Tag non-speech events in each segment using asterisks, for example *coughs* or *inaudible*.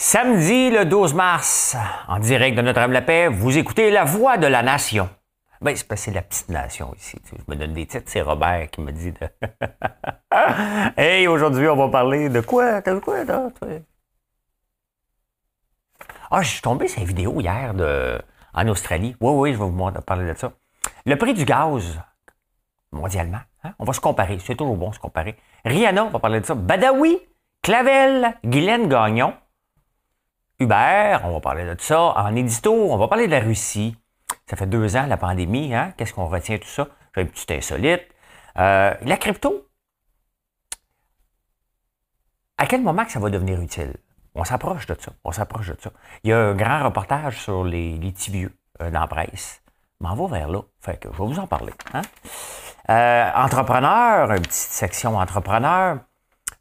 Samedi le 12 mars, en direct de Notre-Dame-la-Paix, vous écoutez La Voix de la Nation. Ben, c'est c'est la petite nation ici. Je me donne des titres, c'est Robert qui me dit de. *laughs* hey, aujourd'hui, on va parler de quoi? De quoi, là? Ah, je suis tombé sur une vidéo hier de... en Australie. Oui, oui, je vais vous parler de ça. Le prix du gaz, mondialement, hein? on va se comparer. C'est toujours bon se comparer. Rihanna, on va parler de ça. Badawi, Clavel, Guylaine Gagnon. Hubert, on va parler de ça. En édito, on va parler de la Russie. Ça fait deux ans, la pandémie, hein? Qu'est-ce qu'on retient tout ça? J'ai un petit insolite. Euh, la crypto, à quel moment que ça va devenir utile? On s'approche de ça. On s'approche de ça. Il y a un grand reportage sur les, les euh, dans la presse. M'en va vers là. Je vais vous en parler. Hein? Euh, entrepreneur, une petite section entrepreneur.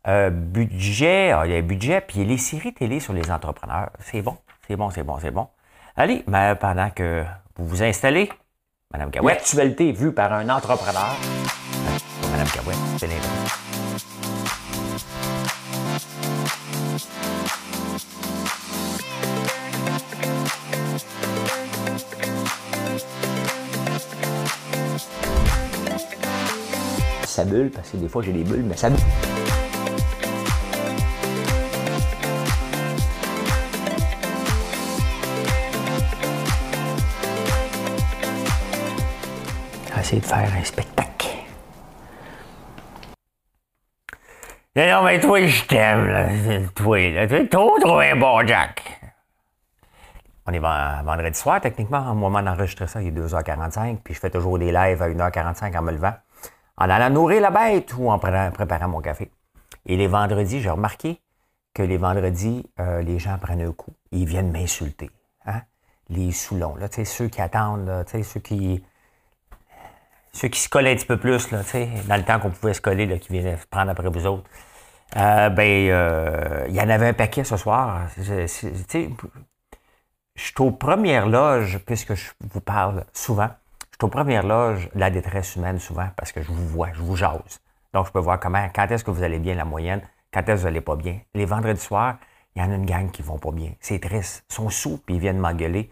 Euh, budget, ah, il y a budget, puis les séries télé sur les entrepreneurs. C'est bon, c'est bon, c'est bon, c'est bon. Allez, mais pendant que vous vous installez, Madame Gawet. L'actualité vue par un entrepreneur. Madame Gawet, c'est l'intérêt. Ça bulle, parce que des fois j'ai des bulles, mais ça bulle. De faire un spectacle. Non, mais toi, je t'aime, là. Toi, là. Tu trop, un bon Jack. On est vendredi soir, techniquement. Au moment d'enregistrer ça, il est 2h45, puis je fais toujours des lives à 1h45 en me levant, en allant nourrir la bête ou en préparant mon café. Et les vendredis, j'ai remarqué que les vendredis, euh, les gens prennent un coup. Ils viennent m'insulter. Hein? Les soulons, là, ceux qui attendent, là, ceux qui ceux qui se collent un petit peu plus, là, dans le temps qu'on pouvait se coller, là, qui venaient prendre après vous autres. Euh, ben, euh, il y en avait un paquet ce soir. Je, suis aux premières loges, puisque je vous parle souvent, je suis aux premières loges de la détresse humaine souvent, parce que je vous vois, je vous jase. Donc, je peux voir comment, quand est-ce que vous allez bien la moyenne, quand est-ce que vous n'allez pas bien. Les vendredis soirs, il y en a une gang qui vont pas bien. C'est triste. Ils sont sous, puis ils viennent m'engueuler.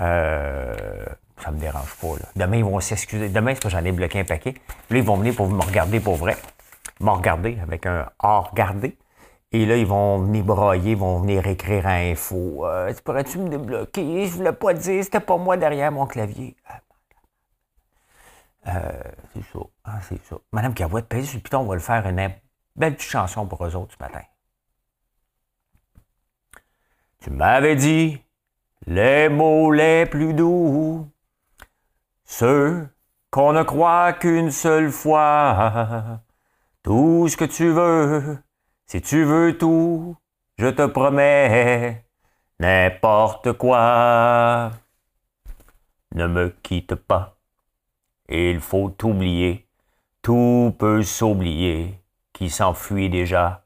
Euh, ça me dérange pas. Demain, ils vont s'excuser. Demain, c'est que j'en ai bloqué un paquet. Là, ils vont venir pour me regarder pour vrai. Me regarder avec un hors regarder. Et là, ils vont venir broyer, ils vont venir écrire à info. Euh, pourrais-tu me débloquer? Je voulais pas dire, c'était pas moi derrière mon clavier. Euh, c'est ça. Ah, c'est ça. Madame Cavouette, pèse sur le piton, on va le faire une belle petite chanson pour eux autres ce matin. Tu m'avais dit les mots les plus doux ceux qu'on ne croit qu'une seule fois. *laughs* Tout ce que tu veux, si tu veux tout, je te promets n'importe quoi. Ne me quitte pas, il faut t'oublier, tout peut s'oublier, qui s'enfuit déjà?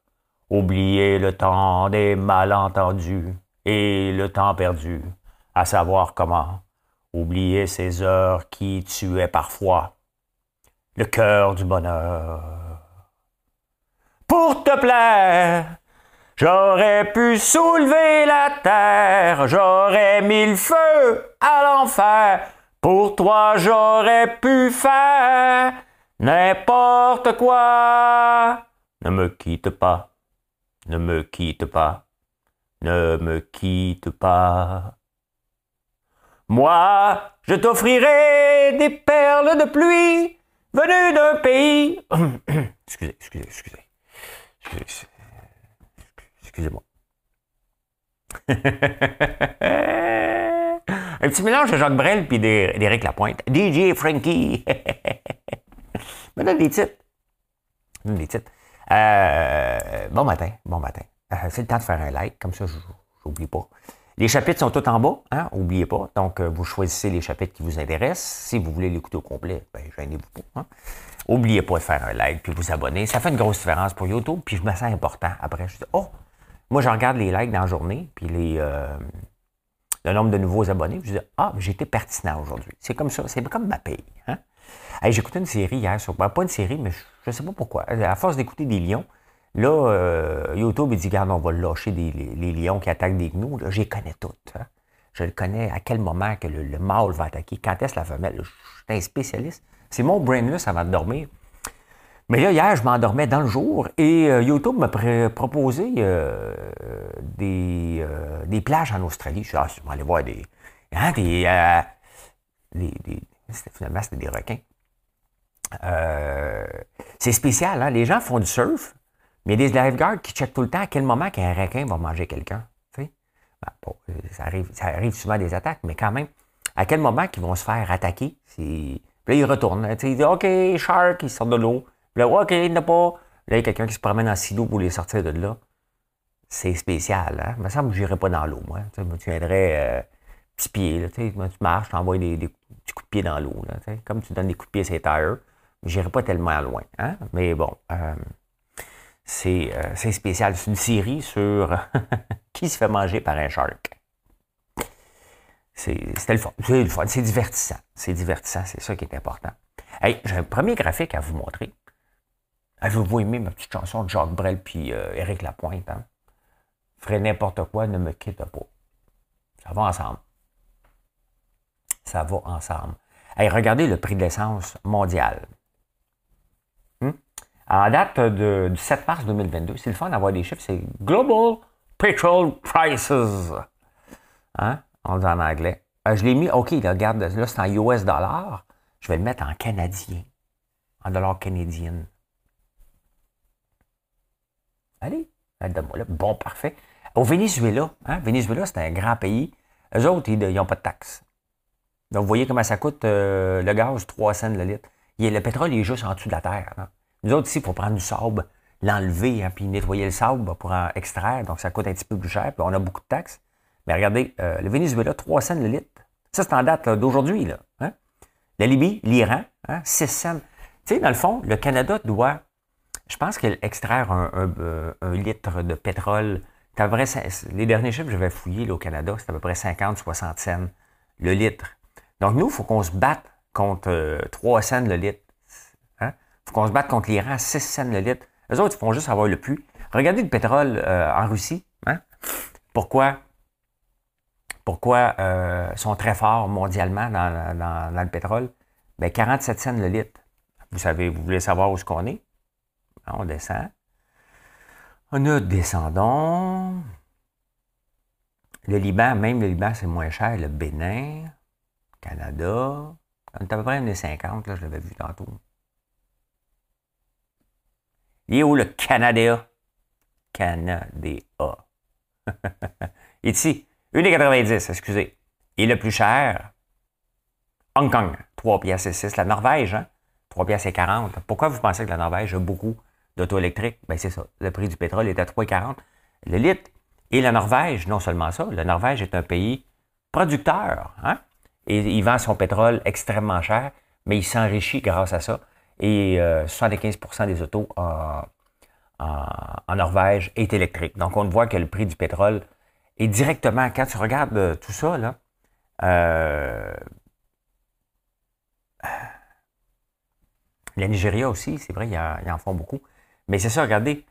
Oublier le temps des malentendus et le temps perdu, à savoir comment Oublier ces heures qui tuaient parfois le cœur du bonheur. Pour te plaire, j'aurais pu soulever la terre, j'aurais mis le feu à l'enfer. Pour toi, j'aurais pu faire n'importe quoi. Ne me quitte pas, ne me quitte pas, ne me quitte pas. Moi, je t'offrirai des perles de pluie venues d'un pays. *coughs* excusez, excusez, excusez. Excusez-moi. *laughs* Un petit mélange de Jacques Brel puis d'Éric Lapointe. DJ Frankie. *laughs* Me donne des titres. Me donne des titres. Euh, bon matin, bon matin. Euh, c'est le temps de faire un like, comme ça, je n'oublie pas. Les chapitres sont tout en bas, hein? N'oubliez pas. Donc, euh, vous choisissez les chapitres qui vous intéressent. Si vous voulez l'écouter au complet, ben, gênez-vous pas. Hein? N'oubliez pas de faire un like puis vous abonner. Ça fait une grosse différence pour YouTube. Puis je me sens important. Après, je dis, oh, moi, je regarde les likes dans la journée, puis les, euh, le nombre de nouveaux abonnés. je dis, ah, été pertinent aujourd'hui. C'est comme ça. C'est comme ma paye. Hein? J'ai écouté une série hier sur. Ben, pas une série, mais je ne sais pas pourquoi. À force d'écouter des lions, Là, euh, YouTube, il dit, regarde, on va lâcher des, les, lions qui attaquent des gnous. Là, je connais toutes. Hein. Je le connais à quel moment que le, mâle va attaquer, quand est-ce la femelle? Je suis un spécialiste. C'est mon brainless avant de dormir. Mais là, hier, je m'endormais dans le jour et euh, YouTube m'a proposé euh, des, des, plages en Australie. Je suis ah, voir des. Hein, des, des finalement, c'était des requins. c'est spécial, hein? Les gens font du surf, mais il y a des lifeguards qui checkent tout le temps à quel moment qu'un requin va manger quelqu'un. Ben, euh, ça, arrive, ça arrive souvent des attaques, mais quand même, à quel moment qu'ils vont se faire attaquer? Puis là, ils retournent. Ils disent OK, shark, ils sortent de l'eau. Là, OK, il n'y a pas. Là, il y a quelqu'un qui se promène en silo pour les sortir de là. C'est spécial. Hein? Il me semble que je n'irais pas dans l'eau, moi. Tu viendrais euh, petit pied. Là, tu marches, tu envoies des, des, coups de pied dans l'eau. Comme tu donnes des coups de pied à ces tires. Je n'irais pas tellement loin. Hein? Mais bon. Euh, euh, c'est spécial. C'est une série sur *laughs* qui se fait manger par un shark. C'était le fun. C'est le fun. C'est divertissant. C'est divertissant. C'est ça qui est important. Hey, j'ai un premier graphique à vous montrer. Avez-vous aimé ma petite chanson de Jacques Brel puis euh, Éric Lapointe? Hein? N'importe quoi, ne me quitte pas. Ça va ensemble. Ça va ensemble. Hey, regardez le prix de l'essence mondial en date du 7 mars 2022, c'est le fun d'avoir des chiffres, c'est Global Petrol Prices. Hein? On dit en anglais. Euh, je l'ai mis, OK, là, regarde, là, c'est en US dollars. Je vais le mettre en canadien. En dollars canadiens. Allez, moi là. Bon, parfait. Au Venezuela, hein? Venezuela, c'est un grand pays. Eux autres, ils n'ont pas de taxes. Donc, vous voyez comment ça coûte euh, le gaz, 3 cents le litre. le pétrole, il est juste en dessous de la terre. Hein? Nous autres, ici, faut prendre du sable, l'enlever, hein, puis nettoyer le sable pour en extraire. Donc, ça coûte un petit peu plus cher, puis on a beaucoup de taxes. Mais regardez, euh, le Venezuela, 3 cents le litre. Ça, c'est en date d'aujourd'hui. Hein. La Libye, l'Iran, hein, 6 cents. Tu sais, dans le fond, le Canada doit, je pense qu'extraire un, euh, un, litre de pétrole, les derniers chiffres que j'avais fouillés au Canada, c'est à peu près 50-60 cents le litre. Donc, nous, il faut qu'on se batte contre 3 euh, cents le litre faut qu'on se batte contre l'Iran à 6 cents le litre. Les autres, ils font juste avoir le plus. Regardez le pétrole euh, en Russie. Hein? Pourquoi, pourquoi euh, sont très forts mondialement dans, le pétrole? Bien, 47 cents le litre. Vous savez, vous voulez savoir où est-ce qu'on est? On descend. A descendons. Le Liban, même le Liban, c'est moins cher. Le Bénin, Canada. On est à peu près 1,50, là, je l'avais vu tantôt. Il est où le Canada? Canada. *laughs* Ici, 1,90, excusez. Et le plus cher, Hong Kong, 3 pièces et 6. La Norvège, hein? 3 pièces et 40. Pourquoi vous pensez que la Norvège a beaucoup d'auto électriques? Ben, c'est ça. Le prix du pétrole est à 3,40 le litre. Et la Norvège, non seulement ça, la Norvège est un pays producteur, hein? Et il vend son pétrole extrêmement cher, mais il s'enrichit grâce à ça et 75% euh, des autos en, Norvège est électrique. Donc, on voit que le prix du pétrole est directement, quand tu regardes euh, tout ça, là, euh, la Nigeria aussi, c'est vrai, ils en, font beaucoup. Mais c'est ça, regardez,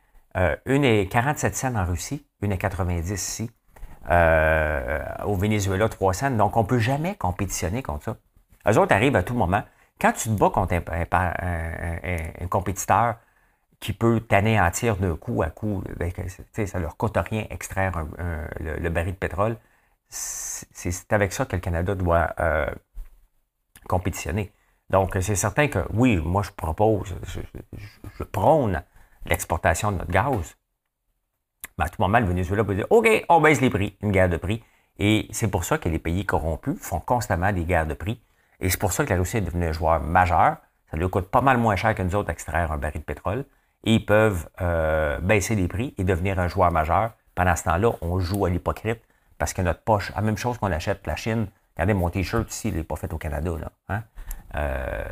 une est 47 cents en Russie, une est 90 ici. au Venezuela, 3 cents. Donc, on ne peut jamais compétitionner contre ça. Eux autres arrivent à tout moment. Quand tu te bats contre un, compétiteur qui peut t'anéantir d'un coup à coup, ben, ça ne leur coûte rien extraire le, baril de pétrole, c'est avec ça que le Canada doit euh, compétitionner. Donc, c'est certain que oui, moi je propose, je, prône l'exportation de notre gaz. Mais à tout moment, le Venezuela peut dire OK, on baisse les prix, une guerre de prix. Et c'est pour ça que les pays corrompus font constamment des guerres de prix et c'est pour ça que la Russie est devenue un joueur majeur. Ça lui coûte pas mal moins cher que nous autres d'extraire un baril de pétrole. Et ils peuvent euh, baisser les prix et devenir un joueur majeur. Pendant ce temps-là, on joue à l'hypocrite parce que notre poche, la même chose qu'on achète la Chine. Regardez mon t-shirt ici, il n'est pas fait au Canada. Là, hein? euh,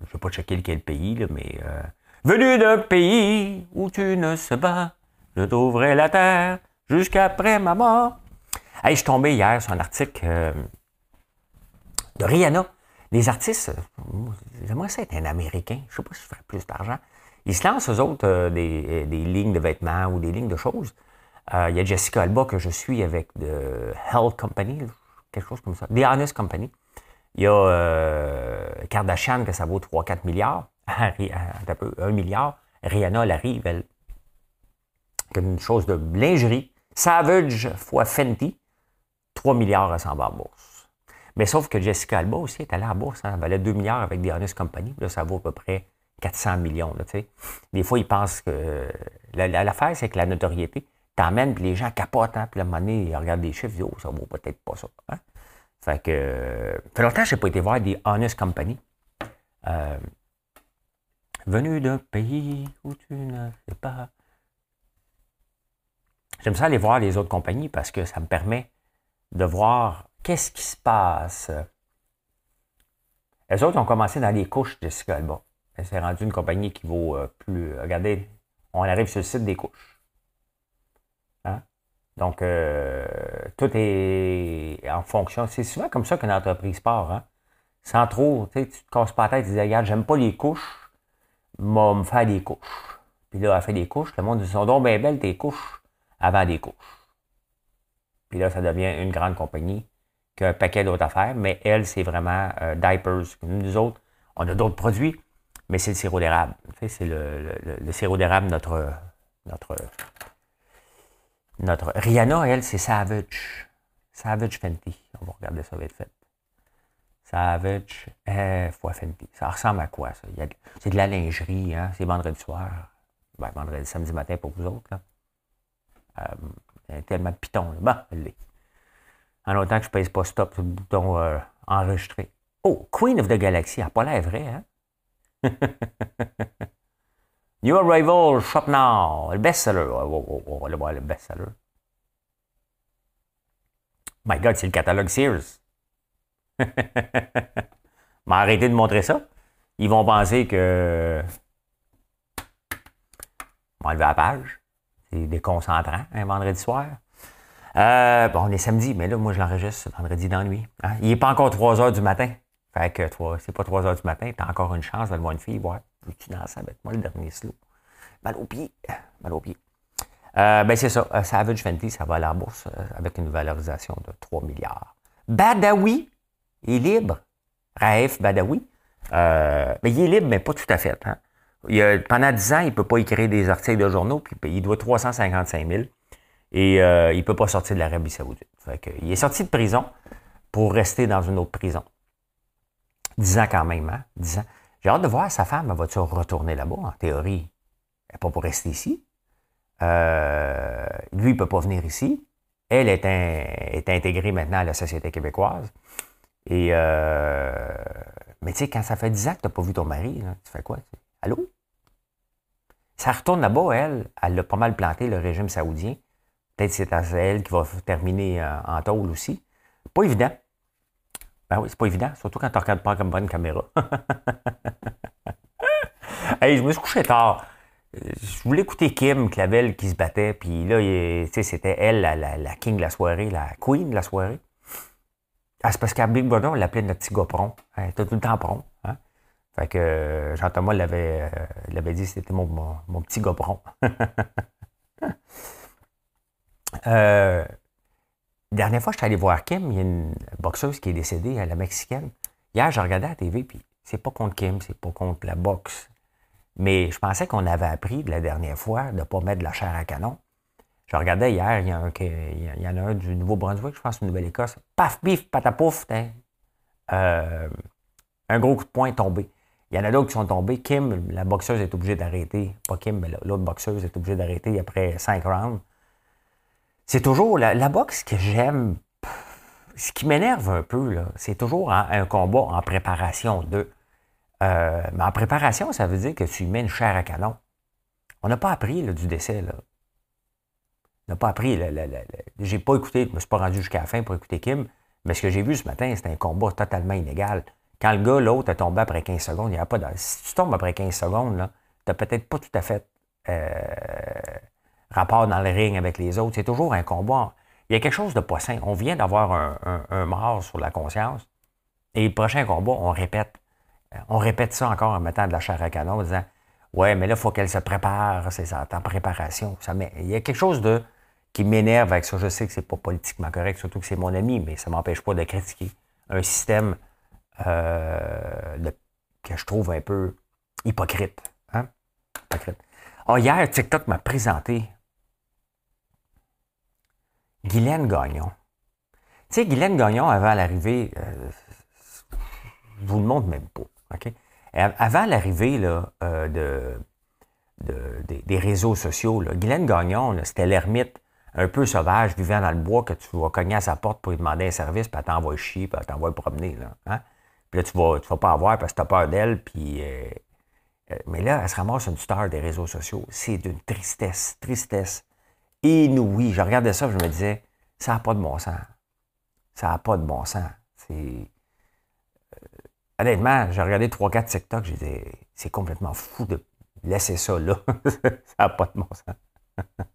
je ne vais pas checker lequel pays, mais euh, venu d'un pays où tu ne sais pas, je t'ouvrais la terre jusqu'après ma mort. Hey, je suis tombé hier sur un article de Rihanna les artistes, j'aimerais ça être un Américain. Je ne sais pas si je ferais plus d'argent. Ils se lancent, eux autres, des, des, lignes de vêtements ou des lignes de choses. il y a Jessica Alba que je suis avec de Health Company, quelque chose comme ça. The Honest Company. Il y a euh, Kardashian que ça vaut 3-4 milliards. *laughs* un peu, 1 milliard. Rihanna, elle arrive, elle. Une chose de lingerie. Savage fois Fenty, 3 milliards à 100 en bourse. Mais sauf que Jessica Alba aussi est allée la bourse. Hein. Valait 2 milliards avec The Honest Company. Là, ça vaut à peu près 400 millions. Là, Des fois, ils pensent que. L'affaire, c'est que la notoriété t'emmène, puis les gens capotent. Hein, puis à un moment ils regardent des chiffres, ils disent Oh, ça vaut peut-être pas ça. Hein? Fait que. Ça fait longtemps que je n'ai pas été voir des Honest Company. Euh, venu d'un pays où tu ne sais pas. J'aime ça aller voir les autres compagnies parce que ça me permet de voir qu'est-ce qui se passe? Les autres ont commencé dans les couches de Alba. C'est rendu une compagnie qui vaut euh, plus. Regardez, on arrive sur le site des couches. Hein? Donc, euh, tout est en fonction. C'est souvent comme ça qu'une entreprise part. Hein? Sans trop, tu te casses pas la tête, tu dis, regarde, j'aime pas les couches, moi, me faire des couches. Puis là, elle fait des couches, le monde dit, sont donc bien belles tes couches avant des couches. Puis là, ça devient une grande compagnie qui a un paquet d'autres affaires, mais elle, c'est vraiment euh, diapers. Nous autres, on a d'autres produits, mais c'est le sirop d'érable. C'est le, sirop d'érable, notre, notre notre Rihanna, elle, c'est Savage. Savage Fenty. On va regarder ça vite fait. Savage euh, fois Fenty. Ça ressemble à quoi, ça? C'est de la lingerie, hein? C'est vendredi soir. Ben, vendredi, samedi matin pour vous autres, là. Euh, tellement de pitons, là. Bon, elle l'est. En autant que je pèse pas stop sur le bouton euh, enregistré. Oh, Queen of the Galaxy, elle n'a pas l'air vrai, hein? *laughs* New Arrival, Shop Now, le best-seller. On va le voir, le best-seller. My God, c'est le catalogue Sears. *laughs* Mais arrêtez de montrer ça. Ils vont penser que. On va enlever la page. C'est déconcentrant, un vendredi soir. Euh, bon, on est samedi, mais là, moi, je l'enregistre vendredi dans la nuit. Hein. Il n'est pas encore 3 heures du matin. Fait que c'est pas 3 heures du matin, tu as encore une chance d'aller voir une fille, voir. Tu danses avec moi le dernier slow. Mal au pied. Mal au pied. Euh, ben c'est ça. Euh, Savage Fenty, ça va à la bourse euh, avec une valorisation de 3 milliards. Badawi est libre. Raif Badawi. mais il est libre, mais pas tout à fait. Hein. Il pendant 10 ans, il ne peut pas écrire des articles de journaux, puis il doit 355 000. Et il ne peut pas sortir de l'Arabie Saoudite. il est sorti de prison pour rester dans une autre prison. 10 ans quand même, hein? 10 ans. J'ai hâte de voir sa femme, va-tu retourner là-bas, en théorie? Elle n'est pas pour rester ici. Euh, lui, il ne peut pas venir ici. Elle est, intégrée maintenant à la société québécoise. Et euh, mais tu sais, quand ça fait 10 ans que tu n'as pas vu ton mari, tu fais quoi? Allô? Ça retourne là-bas, elle. Elle a pas mal planté le régime saoudien. Peut-être c'est elle qui va terminer euh, en tôle aussi. Pas évident. Ben oui, c'est pas évident, surtout quand tu ne regardes pas comme bonne caméra. *laughs* hey, je me suis couché tard. Je voulais écouter Kim Clavel qui se battait, puis là, c'était elle, la, la, king de la soirée, la queen de la soirée. Ah, c'est parce qu'à Big Brother, on l'appelait notre petit gars prompt. Elle était tout le temps prompt. Hein? Fait que euh, Jean-Thomas l'avait, euh, dit, c'était mon, mon, petit gars prompt. *laughs* euh, dernière fois, je suis allé voir Kim, il y a une boxeuse qui est décédée, la mexicaine. Hier, je regardais à la TV, puis c'est pas contre Kim, c'est pas contre la boxe. Mais je pensais qu'on avait appris de la dernière fois de ne pas mettre de la chair à canon. Je regardais hier, il y, a un, il y en a un du Nouveau-Brunswick, je pense, Nouvelle-Écosse. Paf, pif, patapouf, euh, un gros coup de poing tombé. Il y en a d'autres qui sont tombés. Kim, la boxeuse, est obligée d'arrêter. Pas Kim, mais l'autre boxeuse est obligée d'arrêter après cinq rounds. C'est toujours la, boxe que j'aime. Ce qui m'énerve un peu, c'est toujours un combat en préparation de. Euh, mais en préparation, ça veut dire que tu mets une chair à canon. On n'a pas appris du décès. On n'a pas appris. J'ai pas écouté, je ne me suis pas rendu jusqu'à la fin pour écouter Kim, mais ce que j'ai vu ce matin, c'était un combat totalement inégal. Quand le gars, l'autre, est tombé après 15 secondes, il n'y a pas de. Si tu tombes après 15 secondes, tu n'as peut-être pas tout à fait euh, rapport dans le ring avec les autres. C'est toujours un combat. Il y a quelque chose de pas sain. On vient d'avoir un, mort sur la conscience. Et le prochain combat, on répète. On répète ça encore en mettant de la chair à canon, en disant Ouais, mais là, il faut qu'elle se prépare, c'est ça, en préparation. Il y a quelque chose de qui m'énerve avec ça. Je sais que c'est pas politiquement correct, surtout que c'est mon ami, mais ça m'empêche pas de critiquer un système euh, que je trouve un peu hypocrite. Hein? Hypocrite. Ah, hier, TikTok m'a présenté Guylaine Gagnon. Tu sais, Guylaine Gagnon, avant l'arrivée, euh, je vous le montre même pas. Avant l'arrivée euh, de, des réseaux sociaux, là, Guylaine Gagnon, c'était l'ermite un peu sauvage vivant dans le bois que tu vas cogner à sa porte pour lui demander un service, puis elle t'envoie chier, puis elle t'envoie promener. Hein? Puis là, tu vas, tu vas pas avoir parce que tu as peur d'elle, puis. Euh, euh, mais là, elle se ramasse une star des réseaux sociaux. C'est d'une tristesse, tristesse inouïe. Je regardais ça, je me disais, ça n'a pas de bon sens. Ça n'a pas de bon sens. C'est. Euh, honnêtement, j'ai regardé 3-4 TikTok, j'ai dit, c'est complètement fou de laisser ça là. *laughs* ça n'a pas de bon sens. *laughs*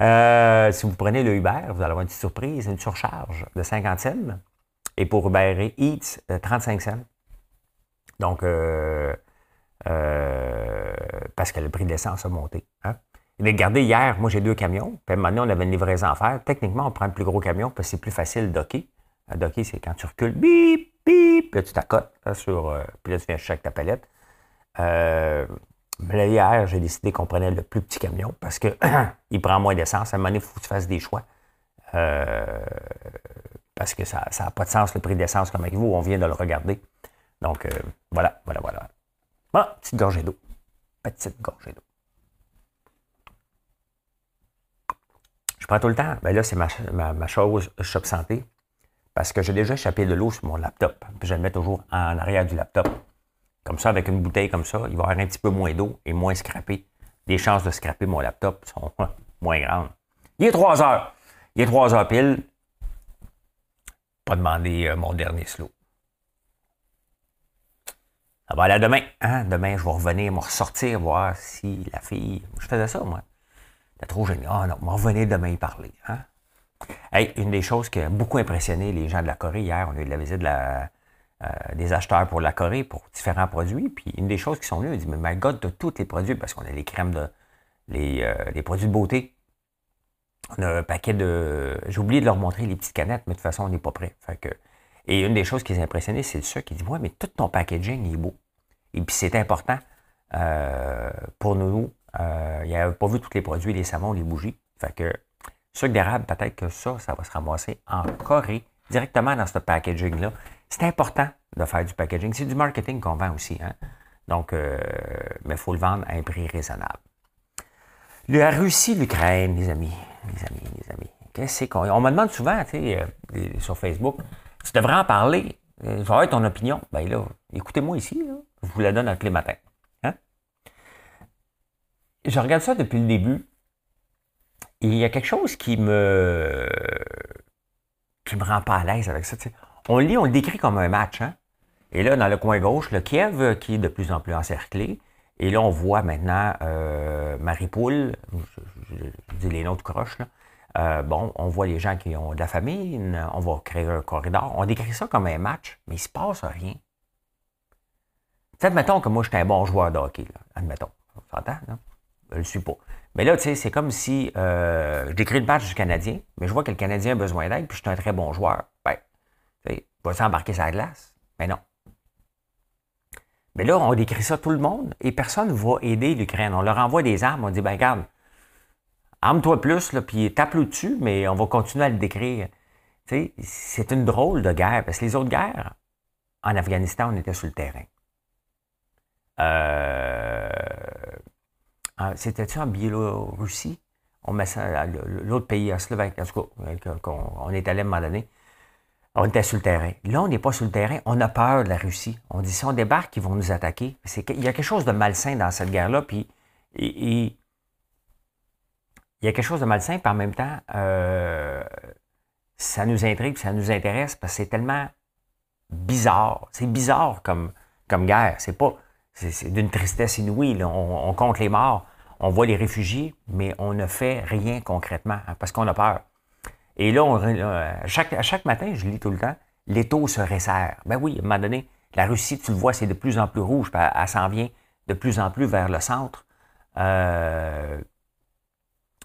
Euh, si vous prenez le Uber, vous allez avoir une petite surprise, une surcharge de 50 cents. Et pour Uber Eats, 35 cents. Donc, euh, euh, parce que le prix de l'essence a monté. Hein? Regardez, hier, moi j'ai deux camions, puis maintenant on avait une livraison à faire. Techniquement, on prend le plus gros camion parce que c'est plus facile docker. docker, c'est quand tu recules, bip, bip, puis là tu t'accotes sur. puis là tu viens chercher ta palette. Mais là, hier, j'ai décidé qu'on prenait le plus petit camion parce qu'il *clears throat* prend moins d'essence. À un moment donné, il faut que tu fasses des choix. Euh, parce que ça n'a pas de sens, le prix d'essence comme avec vous. On vient de le regarder. Donc, euh, voilà, voilà, voilà. Bon, petite gorgée d'eau. Petite gorgée d'eau. Je prends tout le temps. Ben là, c'est ma, ma, chose Shop Santé. Parce que j'ai déjà échappé de l'eau sur mon laptop. Puis je le mets toujours en arrière du laptop. Comme ça, avec une bouteille comme ça, il va y avoir un petit peu moins d'eau et moins scrappé. Les chances de scraper mon laptop sont *laughs* moins grandes. Il est 3 heures. Il est 3 heures pile. Pas demander euh, mon dernier slow. Ça va aller demain. Hein? Demain, je vais revenir, me ressortir, voir si la fille. Je faisais ça, moi. Trop génial. Ah non, me revenir demain y parler. Hein? une des choses qui a beaucoup impressionné les gens de la Corée hier, on a eu de la visite euh, des acheteurs pour la Corée pour différents produits. Puis une des choses qui sont venues, on dit, mais my God, de tous les produits, parce qu'on a les crèmes de. les, euh, produits de beauté. On a un paquet de. J'ai oublié de leur montrer les petites canettes, mais de toute façon, on n'est pas prêt. Et une des choses qui les a impressionnés, c'est ça qui dit Ouais, mais tout ton packaging est beau. Et puis c'est important euh, pour nous. Il n'y avait pas vu tous les produits, les savons, les bougies. Fait que sucre d'érable, peut-être que ça, ça va se ramasser en Corée, directement dans ce packaging-là. C'est important de faire du packaging. C'est du marketing qu'on vend aussi. Hein? Donc, euh, mais il faut le vendre à un prix raisonnable. La Russie, l'Ukraine, les amis, les amis, les amis. Qu'est-ce qu'on. On me demande souvent, tu sais, euh, sur Facebook, tu devrais en parler. Euh, ça va être ton opinion. Ben là, écoutez-moi ici, je vous la donne tous les matins. Je regarde ça depuis le début. Et il y a quelque chose qui me qui me rend pas à l'aise avec ça. On le lit, on le décrit comme un match. Hein? Et là, dans le coin gauche, le Kiev euh, qui est de plus en plus encerclé. Et là, on voit maintenant euh, Maripoule, je, dis les noms de croche, là. Euh, bon, on voit les gens qui ont de la famine, on va créer un corridor. On décrit ça comme un match, mais il ne se passe rien. Admettons que moi, j'étais un bon joueur de hockey. Admettons. On s'entend? Je le suis pas. Mais là, tu sais, c'est comme si euh, je décris le match du Canadien, mais je vois que le Canadien a besoin d'aide, puis je suis un très bon joueur. Ben, va s'embarquer sur la glace? Mais non. Mais là, on décrit ça tout le monde et personne ne va aider l'Ukraine. On leur envoie des armes, on dit, ben regarde, arme-toi plus, là, puis tape-le dessus, mais on va continuer à le décrire. c'est une drôle de guerre, parce que les autres guerres, en Afghanistan, on était sur le terrain. Euh, C'était-tu en Biélorussie? L'autre pays, en Slovaquie, en tout cas, on est allé à un moment donné. On était sur le terrain. Là, on n'est pas sur le terrain. On a peur de la Russie. On dit si on débarque, ils vont nous attaquer. Il y a quelque chose de malsain dans cette guerre-là. Puis, il y a quelque chose de malsain, puis en même temps, euh, ça nous intrigue, ça nous intéresse parce que c'est tellement bizarre. C'est bizarre comme, comme guerre. C'est pas. C'est d'une tristesse inouïe. On, compte les morts, on voit les réfugiés, mais on ne fait rien concrètement hein, parce qu'on a peur. Et là, on, chaque, à chaque matin, je lis tout le temps, les taux se resserrent. Ben oui, à un moment donné, la Russie, tu le vois, c'est de plus en plus rouge, elle, s'en vient de plus en plus vers le centre. Euh,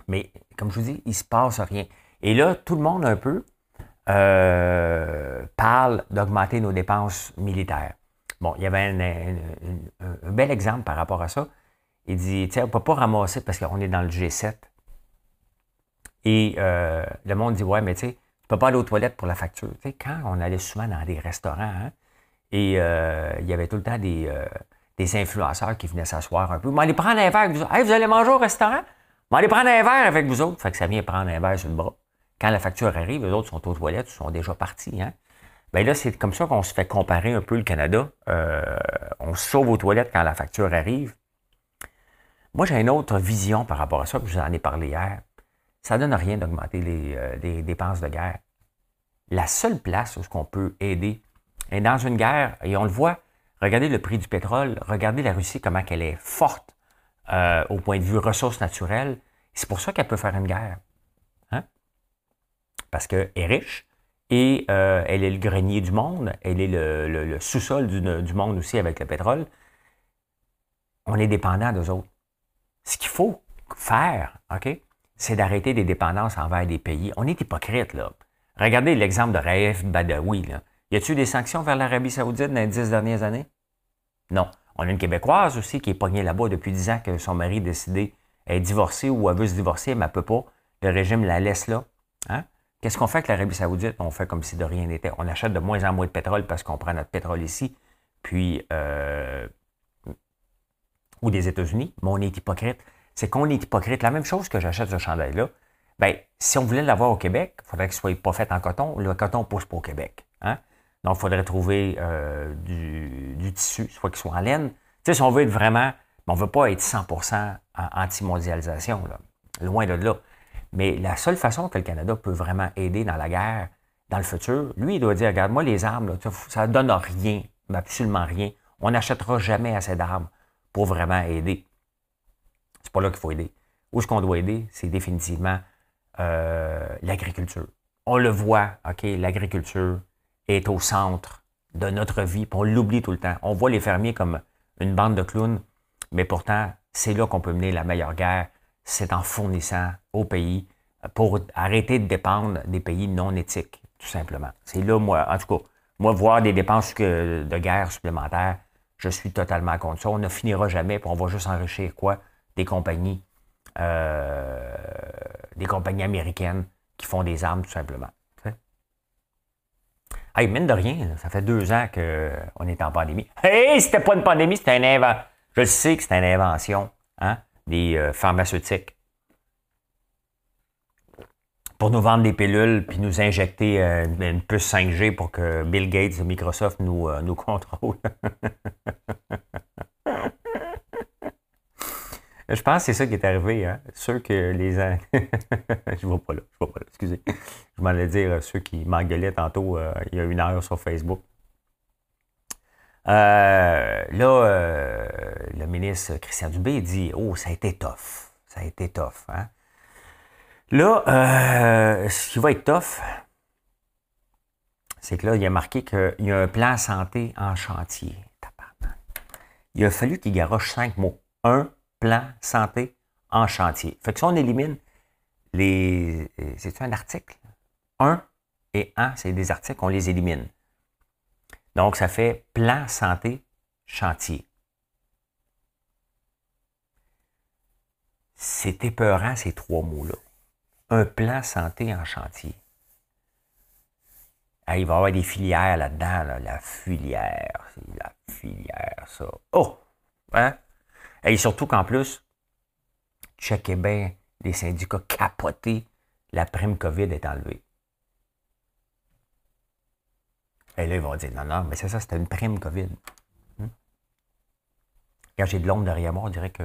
mais comme je vous dis, il ne se passe rien. Et là, tout le monde un peu euh, parle d'augmenter nos dépenses militaires. Bon, il y avait un, bel exemple par rapport à ça. Il dit, tiens, on ne peut pas ramasser parce qu'on est dans le G7. Et euh, le monde dit, ouais, mais tu sais, tu ne peux pas aller aux toilettes pour la facture. Tu sais, quand on allait souvent dans des restaurants, hein, et euh, il y avait tout le temps des, des influenceurs qui venaient s'asseoir un peu. Mais allez prendre un verre avec vous Hey, vous allez manger au restaurant? Mais allez prendre un verre avec vous autres. Fait que ça vient prendre un verre sur le bras. Quand la facture arrive, les autres sont aux toilettes, ils sont déjà partis. Hein? Bien là, c'est comme ça qu'on se fait comparer un peu le Canada. Euh, on se sauve aux toilettes quand la facture arrive. Moi, j'ai une autre vision par rapport à ça, je vous en ai parlé hier. Ça ne donne rien d'augmenter les, euh, dépenses de guerre. La seule place où on peut aider est dans une guerre, et on le voit, regardez le prix du pétrole, regardez la Russie, comment elle est forte euh, au point de vue ressources naturelles. C'est pour ça qu'elle peut faire une guerre. Hein? Parce qu'elle est riche et euh, elle est le grenier du monde, elle est le, sous-sol du, monde aussi avec le pétrole. On est dépendant d'eux autres. Ce qu'il faut faire, OK, c'est d'arrêter des dépendances envers des pays. On est hypocrite, là. Regardez l'exemple de Raif Badawi. Y a-t-il des sanctions vers l'Arabie Saoudite dans les dix dernières années? Non. On a une Québécoise aussi qui est pognée là-bas depuis dix ans que son mari a décidé est divorcé ou elle veut se divorcer, mais elle ne peut pas. Le régime la laisse là. Hein? Qu'est-ce qu'on fait avec l'Arabie Saoudite? On fait comme si de rien n'était. On achète de moins en moins de pétrole parce qu'on prend notre pétrole ici, puis euh, ou des États-Unis, mais on est hypocrite. C'est qu'on est hypocrite. La même chose que j'achète ce chandail-là. Ben, si on voulait l'avoir au Québec, il faudrait qu'il ne soit pas fait en coton. Le coton pousse pas au Québec. Hein? Donc, il faudrait trouver euh, du, tissu, soit qu'il soit en laine. Tu sais, si on veut être vraiment, on ne veut pas être 100% anti-mondialisation, loin de là. Mais la seule façon que le Canada peut vraiment aider dans la guerre, dans le futur, lui, il doit dire, regarde, moi, les armes, ça ne donne rien, absolument rien. On n'achètera jamais assez d'armes pour vraiment aider. C'est pas là qu'il faut aider. Où est-ce qu'on doit aider? C'est définitivement euh, l'agriculture. On le voit, OK, l'agriculture, est au centre de notre vie, puis on l'oublie tout le temps. On voit les fermiers comme une bande de clowns, mais pourtant, c'est là qu'on peut mener la meilleure guerre, c'est en fournissant au pays pour arrêter de dépendre des pays non éthiques, tout simplement. C'est là, moi, en tout cas, moi, voir des dépenses de guerre supplémentaires, je suis totalement contre ça. On ne finira jamais, puis on va juste enrichir quoi? Des compagnies, euh, des compagnies américaines qui font des armes, tout simplement. Hey, mine de rien, ça fait deux ans qu'on est en pandémie. Hey, c'était pas une pandémie, c'était une invention. Je sais que c'était une invention hein, des euh, pharmaceutiques pour nous vendre des pilules puis nous injecter euh, une puce 5G pour que Bill Gates de Microsoft nous, euh, nous contrôle. *laughs* Je pense que c'est ça qui est arrivé. Hein? Ceux que les. *laughs* je vois pas là. Je vois pas là. Excusez. Je m'allais dire ceux qui m'engueulaient tantôt euh, il y a une heure sur Facebook. Euh, là, le ministre Christian Dubé dit Oh, ça a été tough. Ça a été tough. Hein? Là, ce qui va être tough, c'est que là, il a marqué qu'il y a un plan santé en chantier. Il a fallu qu'il garoche cinq mots. Un, plan santé en chantier. Fait que si on élimine les. C'est un article? Un et un, c'est des articles, on les élimine. Donc, ça fait plan santé chantier. C'est épeurant, ces trois mots-là. Un plan santé en chantier. Il va y avoir des filières là-dedans, la filière, la filière, ça. Oh! Hein? Et surtout qu'en plus, checkez bien les syndicats capotés, la prime COVID est enlevée. Et là, ils vont dire, non, non, mais c'est ça, c'était une prime COVID. Hmm? Quand j'ai de l'ombre derrière moi, on dirait que,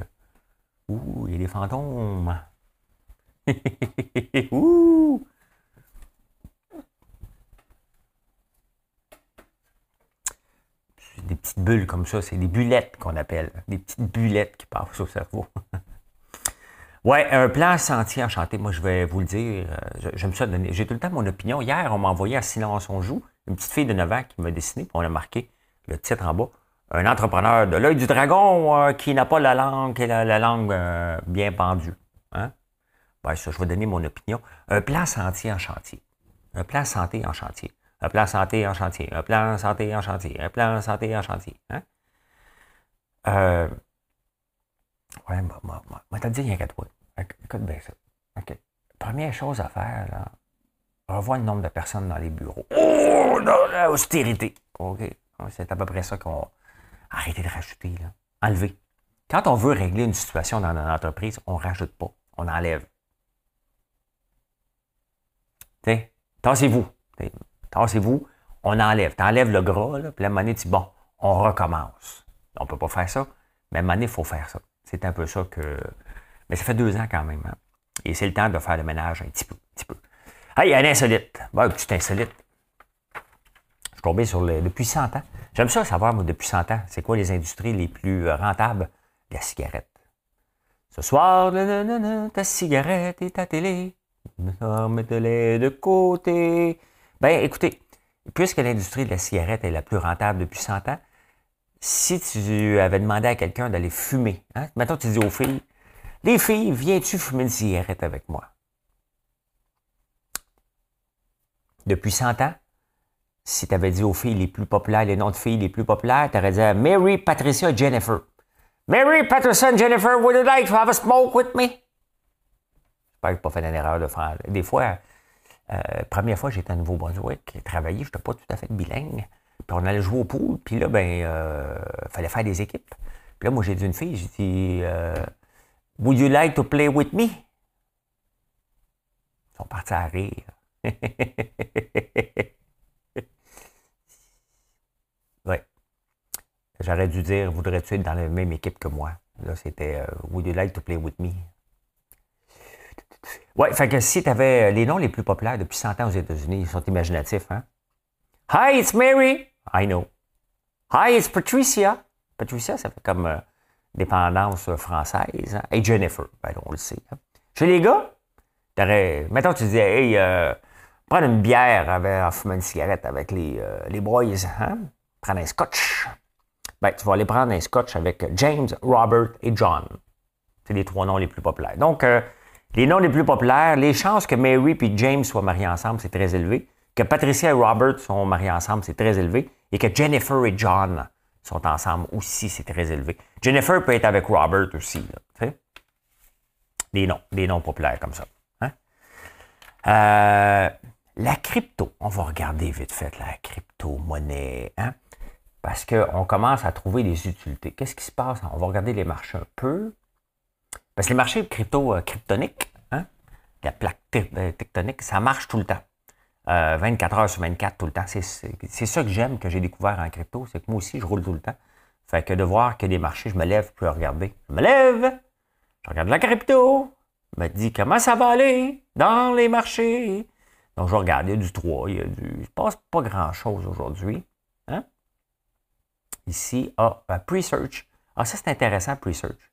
ouh, il y a des fantômes. *laughs* ouh! des petites bulles comme ça. C'est des bullettes qu'on appelle. Des petites bullettes qui passent au cerveau. *laughs* ouais, un plan sentier enchanté, moi je vais vous le dire. Euh, j'aime ça donner. J'ai tout le temps mon opinion. Hier, on m'a envoyé à Silence on joue, une petite fille de 9 ans qui m'a dessiné, on a marqué le titre en bas. un entrepreneur de l'œil du dragon euh, qui n'a pas la langue, la, la langue euh, bien pendue. Hein? Ben, ça, je vais donner mon opinion. Un plan santé en chantier. Un plan santé en chantier. Un plan santé en chantier. Un plan santé en chantier. Un plan santé en chantier. Hein? Euh, ouais, moi, moi, moi, t'as dit rien qu'à toi. Écoute bien ça. OK. Première chose à faire, là, revoir le nombre de personnes dans les bureaux. Oh, non, l'austérité. OK. C'est à peu près ça qu'on. Arrêtez de rajouter, là. Enlever. Quand on veut régler une situation dans une entreprise, on ne rajoute pas. On enlève. sais, tassez-vous. Tassez-vous. On enlève. Tu enlèves le gras, là, puis la monnaie, tu dis, bon, on recommence. On ne peut pas faire ça, mais à il faut faire ça. C'est un peu ça que. Mais ça fait deux ans quand même. Hein. Et c'est le temps de faire le ménage un petit peu. Un petit peu. Hey, un insolite. Bon, un petit insolite. Je suis tombé sur le, depuis 100 ans. J'aime ça savoir, moi, depuis 100 ans, c'est quoi les industries les plus euh, rentables? La cigarette. Ce soir, ta cigarette et ta télé. Mettez-les de côté. Ben, écoutez, puisque l'industrie de la cigarette est la plus rentable depuis 100 ans, si tu avais demandé à quelqu'un d'aller fumer, hein, maintenant tu dis aux filles, les filles, viens-tu fumer une cigarette avec moi? Depuis 100 ans, si tu avais dit aux filles les plus populaires, les noms de filles les plus populaires, tu aurais dit Mary, Patricia, Jennifer. Mary, Patricia, Jennifer, would you like to have a smoke with me? J'espère que pas fait l'erreur de faire. Des fois, euh, première fois, j'étais à Nouveau-Brunswick, travaillé, je n'étais pas tout à fait bilingue. Puis on allait jouer au pool, puis là, ben, euh, fallait faire des équipes. Puis là, moi, j'ai dit une fille, j'ai dit, euh, Would you like to play with me? Ils sont partis à rire. *laughs* ouais. J'aurais dû dire, voudrais-tu être dans la même équipe que moi? Là, c'était euh, Would you like to play with me? Ouais, fait que si tu avais les noms les plus populaires depuis 100 ans aux États-Unis, ils sont imaginatifs, hein? Hi, it's Mary. I know. Hi, it's Patricia. Patricia, ça fait comme euh, dépendance française. Hein? Et Jennifer, ben, on le sait. Hein? Chez les gars, mettons, tu disais, hey, euh, prendre une bière avec, en fumant une cigarette avec les, euh, les boys, hein? prendre un scotch. Ben, tu vas aller prendre un scotch avec James, Robert et John. C'est les trois noms les plus populaires. Donc, euh, les noms les plus populaires, les chances que Mary et James soient mariés ensemble, c'est très élevé. Que Patricia et Robert sont mariés ensemble, c'est très élevé. Et que Jennifer et John sont ensemble aussi, c'est très élevé. Jennifer peut être avec Robert aussi. Là, des noms, des noms populaires comme ça. Hein? Euh, la crypto, on va regarder vite fait la crypto-monnaie. Hein? Parce qu'on commence à trouver des utilités. Qu'est-ce qui se passe? On va regarder les marchés un peu. Parce que les marchés crypto, euh, kryptoniques, hein? la plaque euh, tectonique, ça marche tout le temps. 24 euh, heures sur 24 tout le temps. C'est ça que j'aime, que j'ai découvert en crypto, c'est que moi aussi, je roule tout le temps. Fait que de voir que des marchés, je me lève, je peux regarder. Je me lève, je regarde la crypto, je me dis comment ça va aller dans les marchés. Donc, je regarde, il y a du 3, il y a du. Il se passe pas grand-chose aujourd'hui. Hein? Ici, ah, euh, pre-search. Ah, ça, c'est intéressant, pre-search.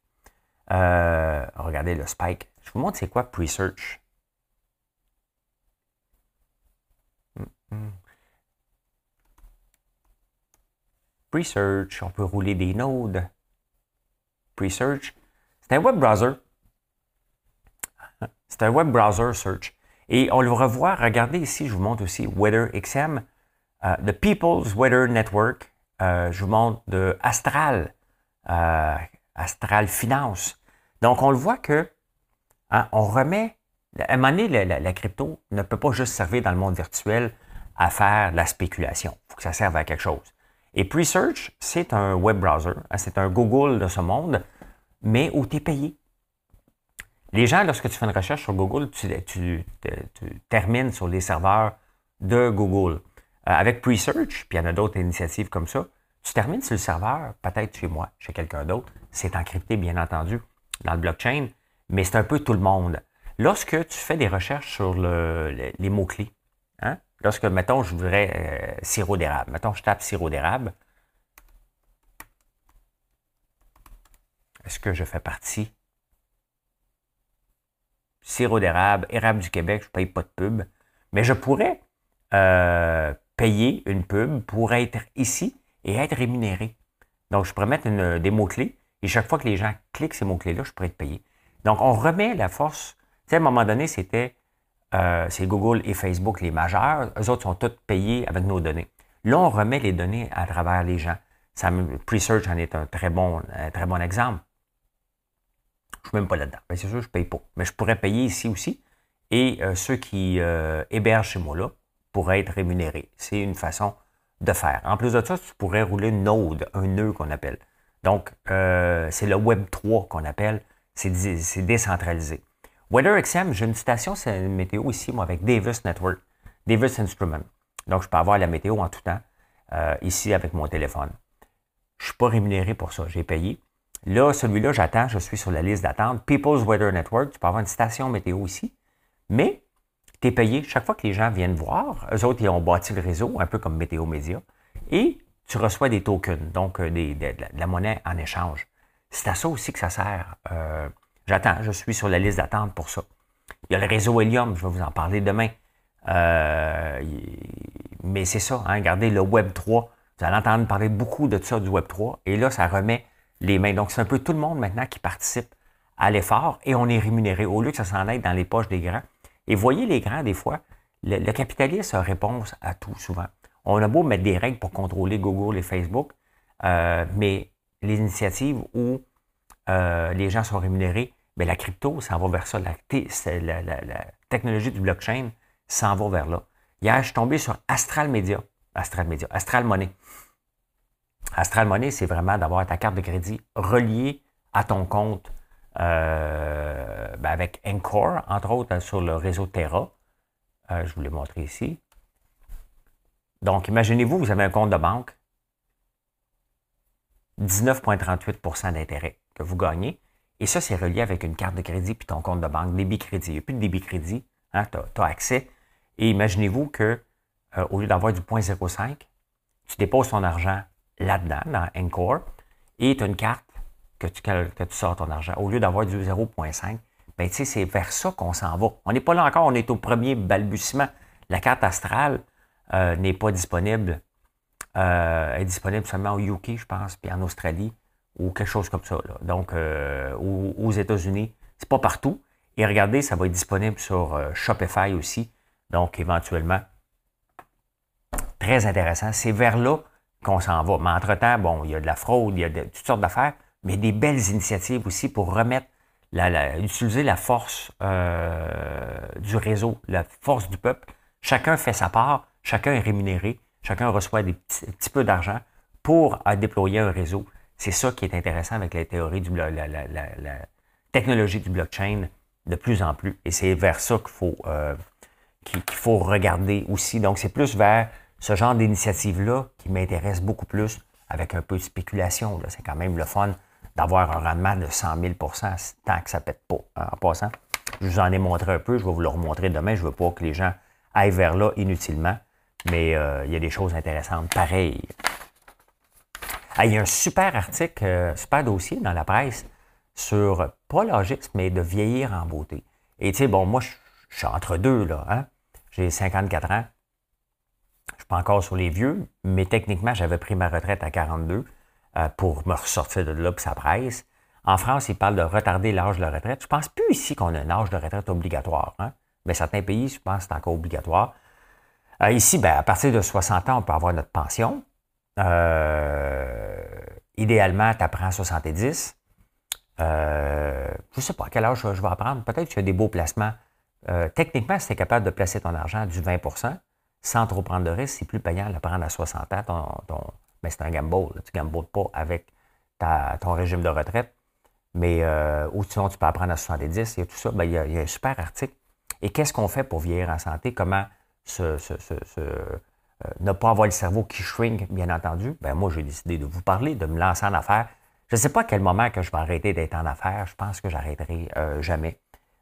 Euh, regardez le spike. Je vous montre c'est quoi pre-search? Pre-search, on peut rouler des nodes. Pre-search, c'est un web browser. C'est un web browser search. Et on le revoit, regardez ici, je vous montre aussi WeatherXM, uh, The People's Weather Network. Euh, je vous montre de Astral, euh, Astral Finance. Donc, on le voit que hein, on remet, à un moment donné, la, crypto ne peut pas juste servir dans le monde virtuel à faire de la spéculation. Il faut que ça serve à quelque chose. Et Presearch, c'est un web browser, hein, c'est un Google de ce monde, mais où tu es payé. Les gens, lorsque tu fais une recherche sur Google, tu, termines sur les serveurs de Google. Euh, avec Presearch, puis il y en a d'autres initiatives comme ça, tu termines sur le serveur, peut-être chez moi, chez quelqu'un d'autre. C'est encrypté, bien entendu, dans le blockchain, mais c'est un peu tout le monde. Lorsque tu fais des recherches sur les mots-clés, hein, Lorsque, mettons, je voudrais euh, sirop d'érable. Mettons, je tape sirop d'érable. Est-ce que je fais partie? Sirop d'érable, érable du Québec, je ne paye pas de pub. Mais je pourrais euh, payer une pub pour être ici et être rémunéré. Donc, je pourrais mettre des mots-clés et chaque fois que les gens cliquent ces mots-clés-là, je pourrais être payé. Donc, on remet la force. Tu sais, à un moment donné, c'était euh, Google et Facebook les majeurs. Eux autres sont tous payés avec nos données. Là, on remet les données à travers les gens. Ça, Presearch en est un très bon, très bon exemple. Je ne suis même pas là-dedans. Ben, c'est sûr, je ne paye pas. Mais je pourrais payer ici aussi. Et euh, ceux qui euh, hébergent chez moi là pourraient être rémunérés. C'est une façon de faire. En plus de ça, tu pourrais rouler node, un nœud qu'on appelle. Donc, c'est le Web 3 qu'on appelle. C'est décentralisé. WeatherXM, j'ai une station c'est une météo ici, moi, avec Davis Network, Davis Instrument. Donc, je peux avoir la météo en tout temps, euh, ici, avec mon téléphone. Je ne suis pas rémunéré pour ça, j'ai payé. Là, celui-là, j'attends, je suis sur la liste d'attente. People's Weather Network, tu peux avoir une station météo ici, mais tu es payé chaque fois que les gens viennent voir. Eux autres, ils ont bâti le réseau, un peu comme Météo Média, et tu reçois des tokens, donc euh, de, la monnaie en échange. C'est à ça aussi que ça sert. Euh, J'attends, je suis sur la liste d'attente pour ça. Il y a le réseau Helium, je vais vous en parler demain. Euh, mais c'est ça, hein, regardez le Web 3. Vous allez entendre parler beaucoup de ça du Web 3. Et là, ça remet Donc, c'est un peu tout le monde maintenant qui participe à l'effort et on est rémunéré au lieu que ça s'en aille dans les poches des grands. Et voyez les grands, des fois, le, capitalisme a réponse à tout souvent. On a beau mettre des règles pour contrôler Google et Facebook, euh, mais les initiatives où euh, les gens sont rémunérés, mais la crypto s'en va vers ça. La, technologie du blockchain s'en va vers là. Hier, je suis tombé sur Astral Media. Astral Media. Astral Money. Astral Money, c'est vraiment d'avoir ta carte de crédit reliée à ton compte euh, ben avec Encore, entre autres sur le réseau Terra. Euh, je vous l'ai montré ici. Donc, imaginez-vous, vous avez un compte de banque, 19,38% d'intérêt que vous gagnez. Et ça, c'est relié avec une carte de crédit puis ton compte de banque, débit crédit. Il n'y a plus de débit crédit. Hein, tu as, accès. Et imaginez-vous que euh, au lieu d'avoir du 0.05, tu déposes ton argent là-dedans, dans Encore, et tu as une carte que tu, que tu sors ton argent. Au lieu d'avoir du 0.5, ben, c'est vers ça qu'on s'en va. On n'est pas là encore, on est au premier balbutiement. La carte astrale euh, n'est pas disponible. Euh, elle est disponible seulement au UK, je pense, puis en Australie ou quelque chose comme ça. Donc, euh, aux, États-Unis, c'est pas partout. Et regardez, ça va être disponible sur euh, Shopify aussi. Donc, éventuellement, très intéressant. C'est vers là qu'on s'en va. Mais entre-temps, bon, il y a de la fraude, il y a toutes sortes d'affaires, mais des belles initiatives aussi pour remettre, utiliser la force euh, du réseau, la force du peuple. Chacun fait sa part, chacun est rémunéré, chacun reçoit des petits, peu d'argent pour déployer un réseau. C'est ça qui est intéressant avec la théorie du la, technologie du blockchain de plus en plus. Et c'est vers ça qu'il faut, euh, qu'il faut regarder aussi. Donc, c'est plus vers ce genre d'initiative-là qui m'intéresse beaucoup plus avec un peu de spéculation. C'est quand même le fun d'avoir un rendement de 100 000% tant que ça pète pas. Hein, en passant, je vous en ai montré un peu, je vais vous le remontrer demain. Je ne veux pas que les gens aillent vers là inutilement, mais euh, il y a des choses intéressantes pareilles. Ah, il y a un super article, euh, super dossier dans la presse sur, pas l'âgisme, mais de vieillir en beauté. Et tu sais, bon, moi, je, suis entre deux, là. Hein? J'ai 54 ans. Pas encore sur les vieux, mais techniquement, j'avais pris ma retraite à 42 euh, pour me ressortir de là, puis ça presse. En France, ils parlent de retarder l'âge de la retraite. Je pense plus ici qu'on a un âge de retraite obligatoire. Hein? Mais certains pays, je pense c'est encore obligatoire. Euh, ici, ben, à partir de 60 ans, on peut avoir notre pension. Euh, idéalement, tu apprends 70. Euh, je ne sais pas à quel âge je vais apprendre. Peut-être que tu as des beaux placements. Techniquement, si tu es capable de placer ton argent du 20 sans trop prendre de risques, c'est plus payant de le prendre à 60 ans. mais c'est un gamble. Tu ne gambles pas avec ton régime de retraite. Mais ou sinon, tu peux apprendre à 70. Il y a tout ça. Ben, il, y a, un super article. Et qu'est-ce qu'on fait pour vieillir en santé? Comment euh, ne pas avoir le cerveau qui shrink, bien entendu, ben moi, j'ai décidé de vous parler, de me lancer en affaires. Je ne sais pas à quel moment que je vais arrêter d'être en affaires. Je pense que j'arrêterai euh, jamais.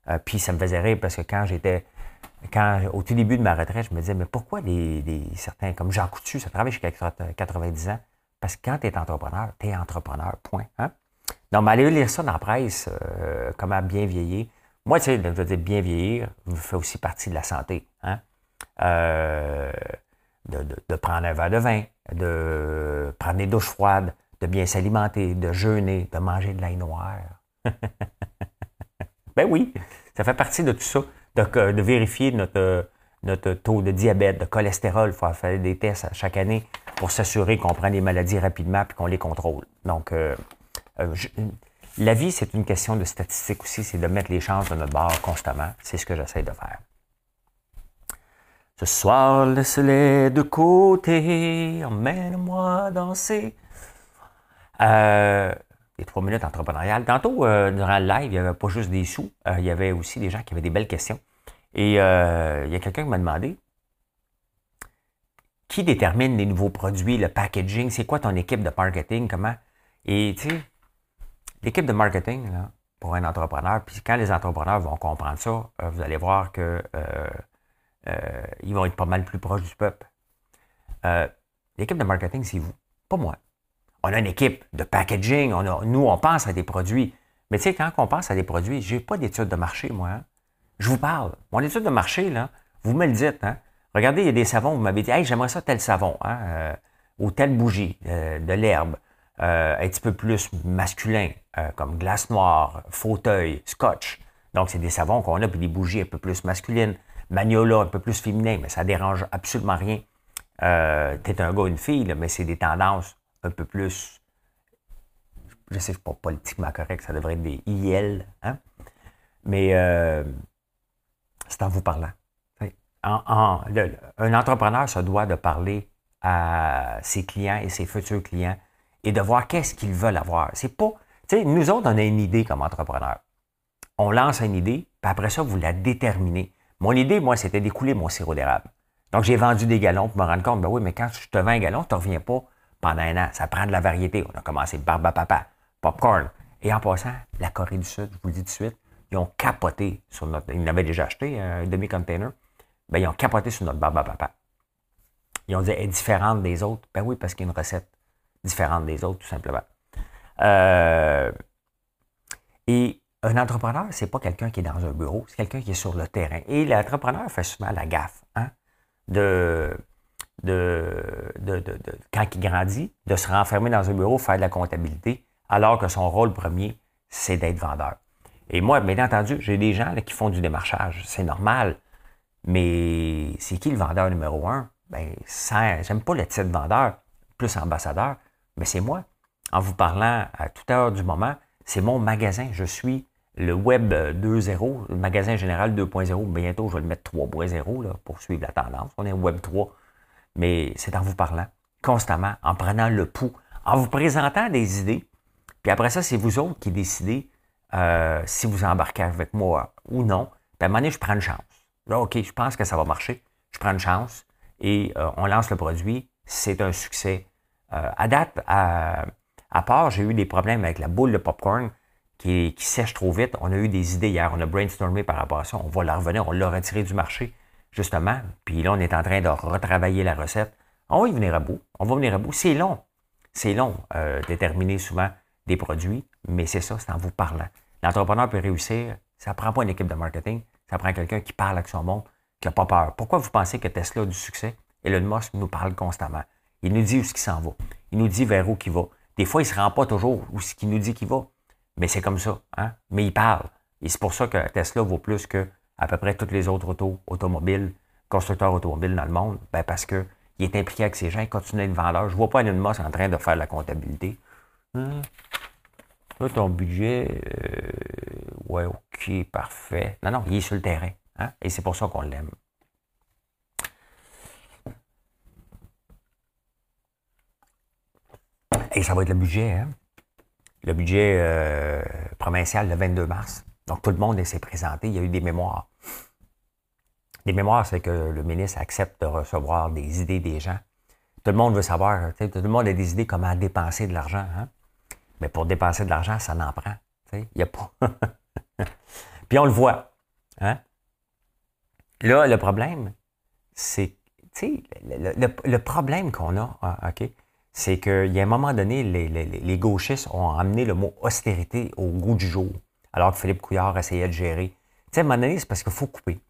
Euh, puis ça me faisait rire parce que quand j'étais, quand au tout début de ma retraite, je me disais, mais pourquoi certains, comme Jean Coutu, ça travaille jusqu'à 90 ans? Parce que quand tu es entrepreneur, tu es entrepreneur, point. Hein? Donc, allez lire ça dans la presse, comment bien vieillir. Moi, tu sais, je veux dire, bien vieillir fait aussi partie de la santé. Hein? Euh, de, prendre un verre de vin, de prendre des douches froides, de bien s'alimenter, de jeûner, de manger de l'ail noir. *laughs* ben oui, ça fait partie de tout ça, de, vérifier notre, notre taux de diabète, de cholestérol. Il faut faire des tests chaque année pour s'assurer qu'on prend les maladies rapidement et qu'on les contrôle. Donc, euh, euh, la vie, c'est une question de statistique aussi, c'est de mettre les chances de notre bord constamment. C'est ce que j'essaie de faire. Ce soir, laisse-les de côté, emmène-moi danser. Euh, les trois minutes entrepreneuriales. Tantôt, euh, durant le live, il n'y avait pas juste des sous, euh, il y avait aussi des gens qui avaient des belles questions. Et il y a quelqu'un qui m'a demandé qui détermine les nouveaux produits, le packaging, c'est quoi ton équipe de marketing, comment? Et tu sais, l'équipe de marketing, pour un entrepreneur, puis quand les entrepreneurs vont comprendre ça, vous allez voir que ils vont être pas mal plus proches du peuple. l'équipe de marketing, c'est vous, pas moi on a une équipe de packaging, nous, on pense à des produits. Mais tu sais, quand on pense à des produits, je n'ai pas d'études de marché, moi. Hein. Je vous parle. Mon étude de marché, là, vous me le dites. Hein. Regardez, il y a des savons, vous m'avez dit, hey, j'aimerais ça tel savon, hein, euh, ou telle bougie, euh, de l'herbe, euh, un petit peu plus masculin, comme glace noire, fauteuil, scotch. Donc, c'est des savons qu'on a, puis des bougies un peu plus masculines. Magnola, un peu plus féminin, mais ça dérange absolument rien. T'es un gars, une fille, mais c'est des tendances un peu plus, je sais pas politiquement correct, ça devrait être des IL, hein? mais euh, c'est en vous parlant. un entrepreneur se doit de parler à ses clients et ses futurs clients et de voir qu'est-ce qu'ils veulent avoir. C'est pas, tu sais, nous autres, on a une idée comme entrepreneur. On lance une idée, puis après ça, vous la déterminez. Mon idée, moi, c'était d'écouler mon sirop d'érable. Donc, j'ai vendu des galons pour me rendre compte, ben oui, mais quand je te vends un galon, tu ne reviens pas pendant un an. Ça prend de la variété. On a commencé Barba Papa, Popcorn. Et en passant, la Corée du Sud, je vous le dis tout de suite, ils ont capoté sur notre. Ils l'avaient déjà acheté, un demi-container. Ben, ils ont capoté sur notre Barba Papa. Ils ont dit, elle est différente des autres. Ben oui, parce qu'il y a une recette différente des autres, tout simplement. Euh, et un entrepreneur, c'est pas quelqu'un qui est dans un bureau, c'est quelqu'un qui est sur le terrain. Et l'entrepreneur fait souvent la gaffe hein, de de, de, de, quand il grandit, de se renfermer dans un bureau, faire de la comptabilité, alors que son rôle premier, c'est d'être vendeur. Et moi, bien entendu, j'ai des gens qui font du démarchage. C'est normal. Mais c'est qui le vendeur numéro un? Ben, j'aime pas le titre vendeur, plus ambassadeur, mais c'est moi. En vous parlant à toute heure du moment, c'est mon magasin. Je suis le Web 2.0, le magasin général 2.0. Bientôt, je vais le mettre 3.0 pour suivre la tendance. On est Web 3 mais c'est en vous parlant constamment, en prenant le pouls, en vous présentant des idées. Puis après ça, c'est vous autres qui décidez euh, si vous embarquez avec moi ou non. Puis à un moment donné, je prends une chance. Là, OK, je pense que ça va marcher. Je prends une chance et euh, on lance le produit. C'est un succès. Euh, à date, à, part, j'ai eu des problèmes avec la boule de popcorn qui, qui, sèche trop vite. On a eu des idées hier. On a brainstormé par rapport à ça. On va la revenir. On l'a retiré du marché justement. Puis là, on est en train de retravailler la recette. On va y venir à bout. On va venir à bout. C'est long. C'est long, euh, déterminer souvent des produits, mais c'est ça, c'est en vous parlant. L'entrepreneur peut réussir. Ça ne prend pas une équipe de marketing. Ça prend quelqu'un qui parle avec son monde, qui n'a pas peur. Pourquoi vous pensez que Tesla a du succès? Elon Musk nous parle constamment. Il nous dit où ce qu'il s'en va. Il nous dit vers où il va. Des fois, il ne se rend pas toujours où ce qu'il nous dit qu'il va. Mais c'est comme ça. Hein? Mais il parle. Et c'est pour ça que Tesla vaut plus que à peu près toutes les autres autos, automobiles, constructeurs automobiles dans le monde, ben parce qu'il est impliqué avec ces gens, il continue d'être vendeur. Je ne vois pas Elon Musk en train de faire la comptabilité. Là, ton budget, euh, ouais, ok, parfait. Non, non, il est sur le terrain. Hein? Et c'est pour ça qu'on l'aime. Et ça va être le budget, hein? Le budget euh, provincial le 22 mars. Donc, tout le monde s'est présenté. Il y a eu des mémoires. Des mémoires, c'est que le ministre accepte de recevoir des idées des gens. Tout le monde veut savoir, tout le monde a des idées comment dépenser de l'argent. Hein. Mais pour dépenser de l'argent, ça n'en prend. Il n'y a pas. *laughs* Puis on le voit. Hein. Là, le problème, c'est. Le, le, problème qu'on a, ah, OK, c'est qu'il y a un moment donné, les, les, les, gauchistes ont amené le mot austérité au goût du jour alors que Philippe Couillard essayait de gérer. À un moment donné, c'est parce qu'il faut couper.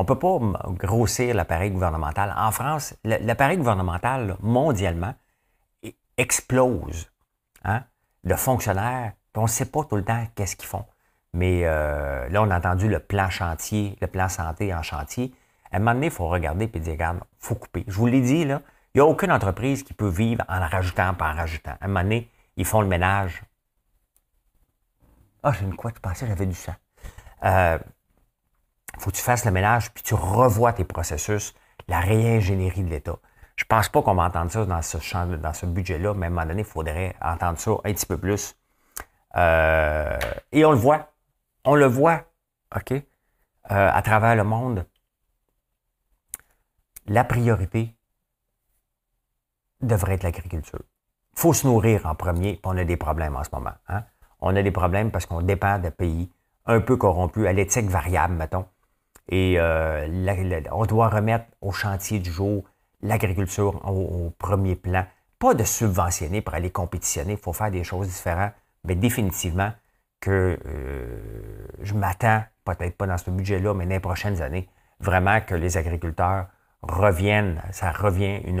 On ne peut pas grossir l'appareil gouvernemental. En France, l'appareil gouvernemental, mondialement, explose. hein, de fonctionnaires, on ne sait pas tout le temps qu'est-ce qu'ils font. Mais euh, là, on a entendu le plan chantier, le plan santé en chantier. À un moment donné, il faut regarder et dire, regarde, il faut couper. Je vous l'ai dit, là, il n'y a aucune entreprise qui peut vivre en rajoutant, pas en rajoutant. À un moment donné, ils font le ménage. Ah, j'ai une quoi, tu pensais j'avais du sang. Euh, faut que tu fasses le ménage, puis tu revois tes processus, la réingénierie de l'État. Je pense pas qu'on va entendre ça dans ce champ, dans ce budget-là, mais à un moment donné, il faudrait entendre ça un petit peu plus. Euh, et on le voit. On le voit, OK, euh, à travers le monde. La priorité devrait être l'agriculture. Il faut se nourrir en premier, puis on a des problèmes en ce moment. Hein? On a des problèmes parce qu'on dépend de pays un peu corrompus, à l'éthique variable, mettons. Et euh, on doit remettre au chantier du jour l'agriculture au, premier plan. Pas de subventionner pour aller compétitionner, il faut faire des choses différentes, mais définitivement que euh, je m'attends, peut-être pas dans ce budget-là, mais dans les prochaines années, vraiment que les agriculteurs reviennent, ça revient une,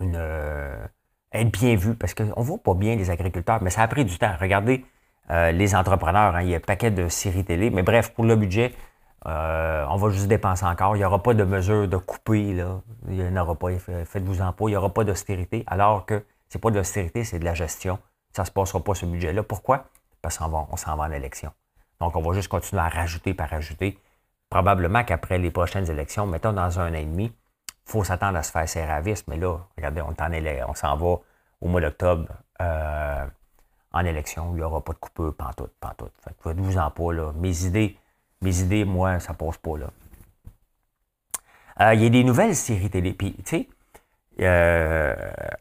euh, être bien vu, parce qu'on ne voit pas bien les agriculteurs, mais ça a pris du temps. Regardez euh, les entrepreneurs, hein, il y a un paquet de séries télé, mais bref, pour le budget, euh, on va juste dépenser encore. Il n'y aura pas de mesure de couper, là. Il n'y en aura pas. Faites-vous en pas. Il n'y aura pas d'austérité, alors que c'est pas de l'austérité, c'est de la gestion. Ça ne se passera pas ce budget-là. Pourquoi? Parce qu'on s'en va en élection. Donc, on va juste continuer à rajouter par rajouter. Probablement qu'après les prochaines élections, mettons dans un an et demi, il faut s'attendre à se faire serrer à. Mais là, regardez, on s'en va au mois d'octobre. Euh, en élection. Il n'y aura pas de coupure, pantoute, pantoute. Fait que faites-vous en pas, là. Mes idées, mes idées, moi, ça passe pas, là. Euh, il y a des nouvelles séries télé. Puis, tu sais, euh,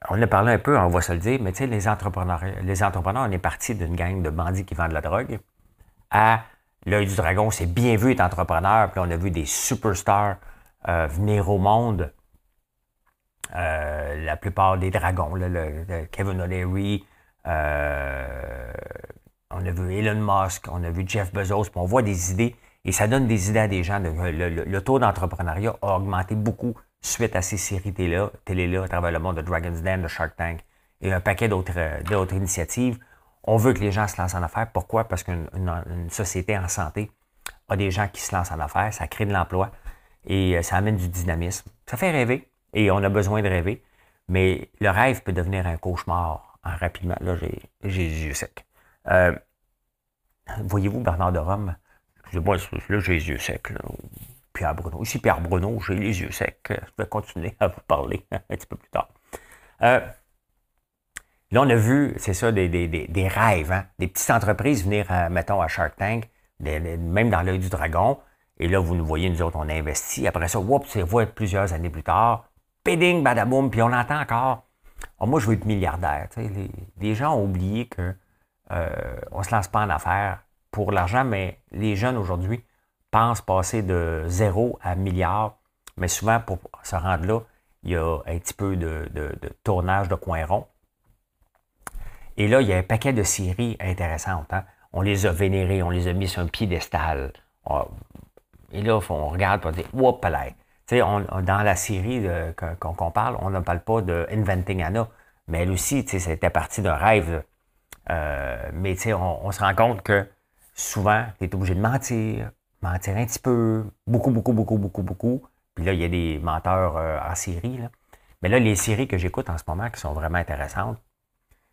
on a parlé un peu, on va se le dire, mais tu sais, les entrepreneurs, les entrepreneurs, on est parti d'une gang de bandits qui vendent de la drogue à l'œil du dragon. C'est bien vu être entrepreneur. Puis on a vu des superstars euh, venir au monde. la plupart des dragons, le, Kevin O'Leary, euh, on a vu Elon Musk, on a vu Jeff Bezos, puis on voit des idées et ça donne des idées à des gens. Le, taux d'entrepreneuriat a augmenté beaucoup suite à ces séries télé-là, télé à travers le monde de Dragon's Den, de Shark Tank et un paquet d'autres initiatives. On veut que les gens se lancent en affaires. Pourquoi? Parce qu'une société en santé a des gens qui se lancent en affaires, ça crée de l'emploi et euh, ça amène du dynamisme. Ça fait rêver et on a besoin de rêver, mais le rêve peut devenir un cauchemar rapidement, là, j'ai les yeux secs. Euh, voyez-vous, Bernard de Rome, excusez-moi, là, j'ai les yeux secs. Pierre Bruno. Ici, Pierre Bruno, j'ai les yeux secs. Je vais continuer à vous parler *laughs* un petit peu plus tard. Euh, là, on a vu, c'est ça, des, des, rêves, hein? des petites entreprises venir, mettons, à Shark Tank, même dans l'œil du dragon. Et là, vous nous voyez, nous autres, on investit. Après ça, whoop, c'est voit plusieurs années plus tard. Péding, badaboum, puis on entend encore ah, moi, je veux être milliardaire. Les, gens ont oublié qu'on euh, ne se lance pas en affaires pour l'argent, mais les jeunes aujourd'hui pensent passer de zéro à milliard. Mais souvent, pour se rendre là, il y a un petit peu de, tournage de coin rond. Et là, il y a un paquet de séries intéressantes. Hein. On les a vénérées, on les a mis sur un piédestal. Ah, et là, on regarde et on dit Dans la série qu'on parle, on ne parle pas de Inventing Anna, mais elle aussi, c'était partie d'un rêve. Euh, mais on, on se rend compte que souvent, tu es obligé de mentir, mentir un petit peu, beaucoup, beaucoup, beaucoup, beaucoup, beaucoup. Puis là, il y a des menteurs euh, en série. Mais là, les séries que j'écoute en ce moment qui sont vraiment intéressantes.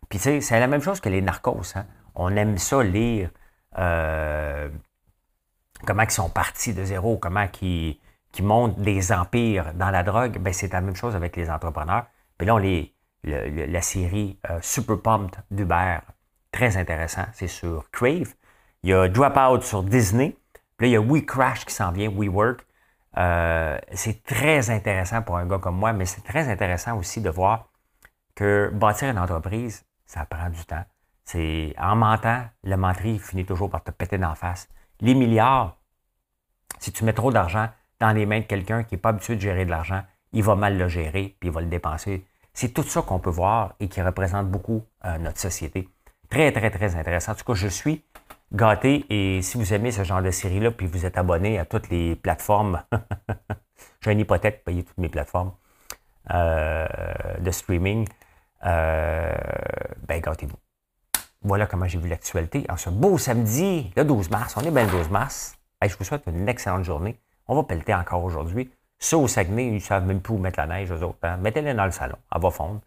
Puis c'est la même chose que les narcos. Hein. On aime ça lire euh, comment ils sont partis de zéro, comment ils qui montent des empires dans la drogue, ben c'est la même chose avec les entrepreneurs. Puis là, on les, la série euh, Super Pumped d'Uber, très intéressant, c'est sur Crave. Il y a Dropout sur Disney. Puis là, il y a We Crash qui s'en vient, WeWork. Euh, c'est très intéressant pour un gars comme moi, mais c'est très intéressant aussi de voir que bâtir une entreprise, ça prend du temps. C'est en mentant, le menterie finit toujours par te péter la face. Les milliards, si tu mets trop d'argent, dans les mains de quelqu'un qui n'est pas habitué de gérer de l'argent, il va mal le gérer, puis il va le dépenser. C'est tout ça qu'on peut voir et qui représente beaucoup euh, notre société. Très, très, très intéressant. En tout cas, je suis gâté et si vous aimez ce genre de série-là, puis vous êtes abonné à toutes les plateformes, *laughs* j'ai une hypothèque payer toutes mes plateformes euh, de streaming, Euh, ben, gâtez-vous. Voilà comment j'ai vu l'actualité en ce beau samedi, le 12 mars. On est bien le 12 mars. je vous souhaite une excellente journée. On va pelleter encore aujourd'hui. Ceux au Saguenay, ils ne savent même plus où mettre la neige, eux autres. Hein. Mettez-les dans le salon. Elle va fondre.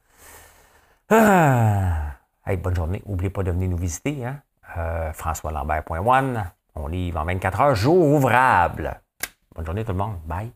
Ah. bonne journée. N'oubliez pas de venir nous visiter. Hein? Euh, FrançoisLambert.one. On livre en 24 heures, jour ouvrable. Bonne journée tout le monde. Bye.